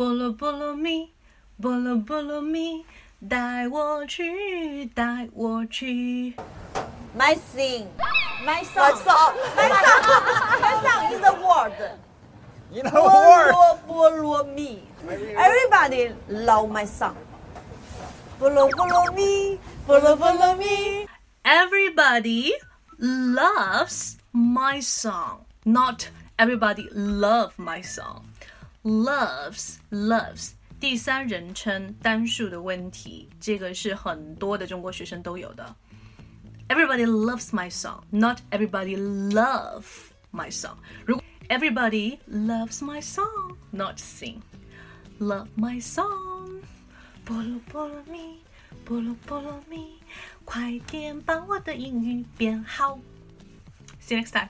菠萝菠萝蜜，菠萝菠萝蜜，带我去，带我去。 My sing, My my song, song. my song, my song is a word. You know 菠 word. 萝菠萝蜜。Everybody love my song. 菠萝菠萝蜜，菠萝菠萝蜜。 Everybody loves my song. Not everybody love my song. Loves, loves. 第三人称单数的问题，这个是很多的中国学生都有的。Everybody loves my song, not everybody love my song. 如果 Everybody loves my song, not sing. Love my song. 菠萝菠萝蜜，菠萝菠萝蜜，快点把我的英语变好。See you next time.